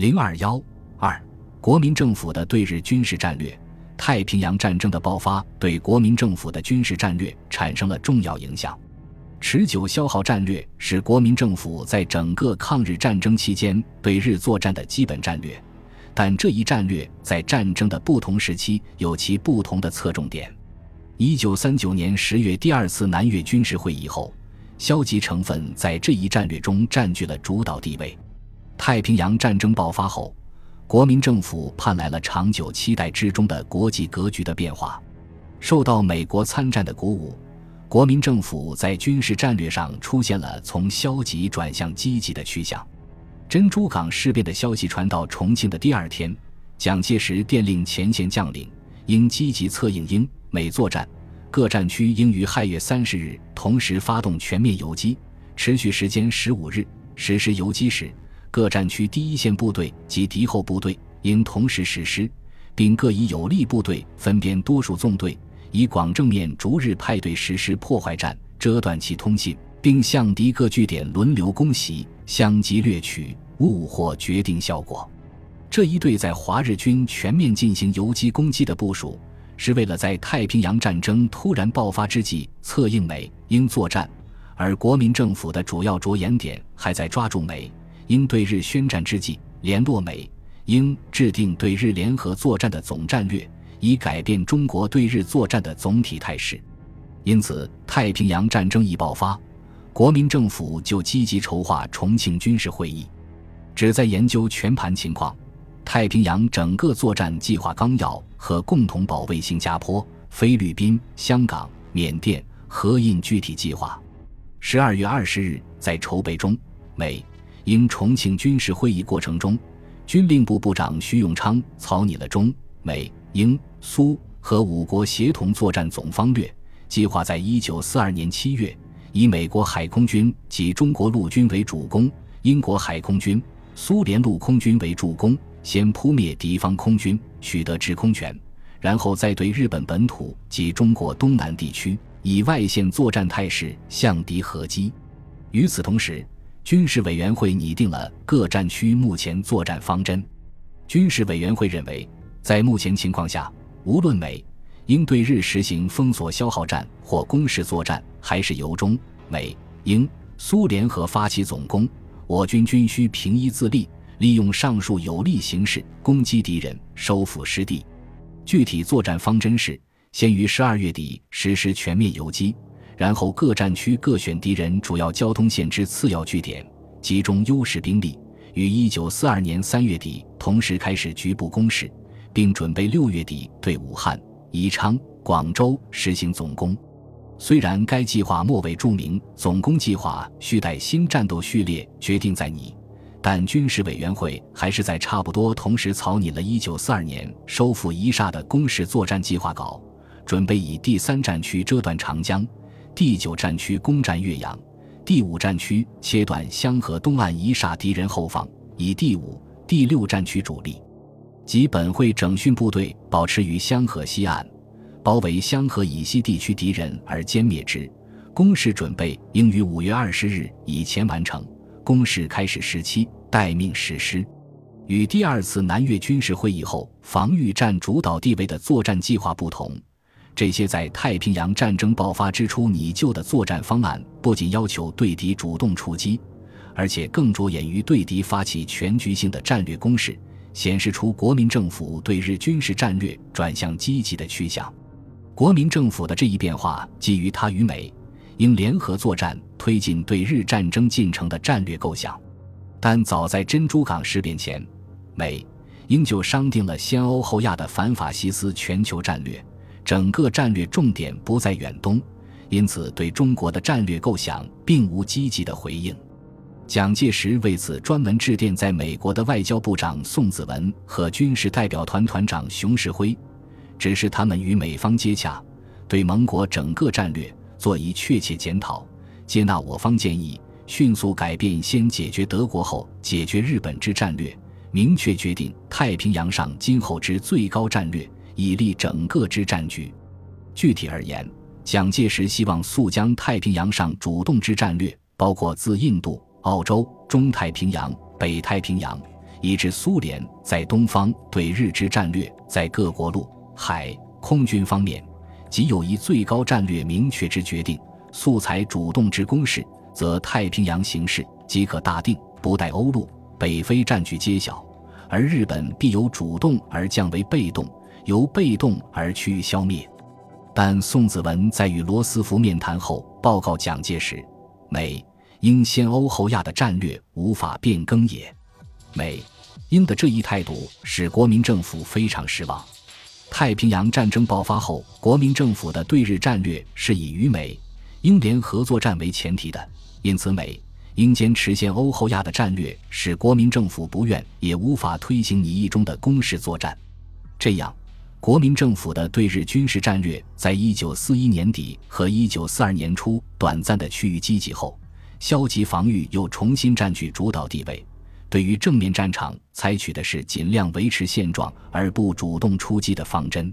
零二幺二，国民政府的对日军事战略。太平洋战争的爆发对国民政府的军事战略产生了重要影响。持久消耗战略是国民政府在整个抗日战争期间对日作战的基本战略，但这一战略在战争的不同时期有其不同的侧重点。一九三九年十月第二次南越军事会议后，消极成分在这一战略中占据了主导地位。太平洋战争爆发后。国民政府盼来了长久期待之中的国际格局的变化，受到美国参战的鼓舞，国民政府在军事战略上出现了从消极转向积极的趋向。珍珠港事变的消息传到重庆的第二天，蒋介石电令前线将领应积极策应英美作战，各战区应于亥月三十日同时发动全面游击，持续时间十五日。实施游击时。各战区第一线部队及敌后部队应同时实施，并各以有力部队分编多数纵队，以广正面逐日派队实施破坏战，遮断其通信，并向敌各据点轮流攻袭，相机掠取，物获决定效果。这一队在华日军全面进行游击攻击的部署，是为了在太平洋战争突然爆发之际策应美英作战，而国民政府的主要着眼点还在抓住美。应对日宣战之际，联络美英制定对日联合作战的总战略，以改变中国对日作战的总体态势。因此，太平洋战争一爆发，国民政府就积极筹划重庆军事会议，旨在研究全盘情况、太平洋整个作战计划纲要和共同保卫新加坡、菲律宾、香港、缅甸合印具体计划。十二月二十日，在筹备中，美。因重庆军事会议过程中，军令部部长徐永昌草拟了中美英苏和五国协同作战总方略，计划在一九四二年七月，以美国海空军及中国陆军为主攻，英国海空军、苏联陆空军为助攻，先扑灭敌方空军，取得制空权，然后再对日本本土及中国东南地区以外线作战态势向敌合击。与此同时，军事委员会拟定了各战区目前作战方针。军事委员会认为，在目前情况下，无论美英对日实行封锁消耗战或攻势作战，还是由中美英苏联合发起总攻，我军均需平一自立，利用上述有利形势攻击敌人，收复失地。具体作战方针是：先于十二月底实施全面游击。然后各战区各选敌人主要交通线之次要据点，集中优势兵力，于一九四二年三月底同时开始局部攻势，并准备六月底对武汉、宜昌、广州实行总攻。虽然该计划末尾注明总攻计划需待新战斗序列决定在拟，但军事委员会还是在差不多同时草拟了一九四二年收复宜沙的攻势作战计划稿，准备以第三战区遮断长江。第九战区攻占岳阳，第五战区切断香河东岸一煞敌人后方，以第五、第六战区主力及本会整训部队保持于香河西岸，包围香河以西地区敌人而歼灭之。攻势准备应于五月二十日以前完成。攻势开始时期待命实施。与第二次南越军事会议后防御占主导地位的作战计划不同。这些在太平洋战争爆发之初拟就的作战方案，不仅要求对敌主动出击，而且更着眼于对敌发起全局性的战略攻势，显示出国民政府对日军事战略转向积极的趋向。国民政府的这一变化基于他与美英联合作战、推进对日战争进程的战略构想。但早在珍珠港事变前，美英就商定了先欧后亚的反法西斯全球战略。整个战略重点不在远东，因此对中国的战略构想并无积极的回应。蒋介石为此专门致电在美国的外交部长宋子文和军事代表团团长熊式辉，指示他们与美方接洽，对盟国整个战略做一确切检讨，接纳我方建议，迅速改变先解决德国后解决日本之战略，明确决定太平洋上今后之最高战略。以立整个之战局。具体而言，蒋介石希望速将太平洋上主动之战略，包括自印度、澳洲、中太平洋、北太平洋，以至苏联在东方对日之战略在各国陆、海、空军方面，即有一最高战略明确之决定，素材主动之攻势，则太平洋形势即可大定，不待欧陆、北非战局揭晓，而日本必由主动而降为被动，由被动而趋于消灭。但宋子文在与罗斯福面谈后报告蒋介石，美英先欧后亚的战略无法变更也。美英的这一态度使国民政府非常失望。太平洋战争爆发后，国民政府的对日战略是以与美英联合作战为前提的，因此美英坚持先欧后亚的战略使国民政府不愿也无法推行拟议中的攻势作战。这样，国民政府的对日军事战略在一九四一年底和一九四二年初短暂的趋于积极后，消极防御又重新占据主导地位。对于正面战场，采取的是尽量维持现状而不主动出击的方针。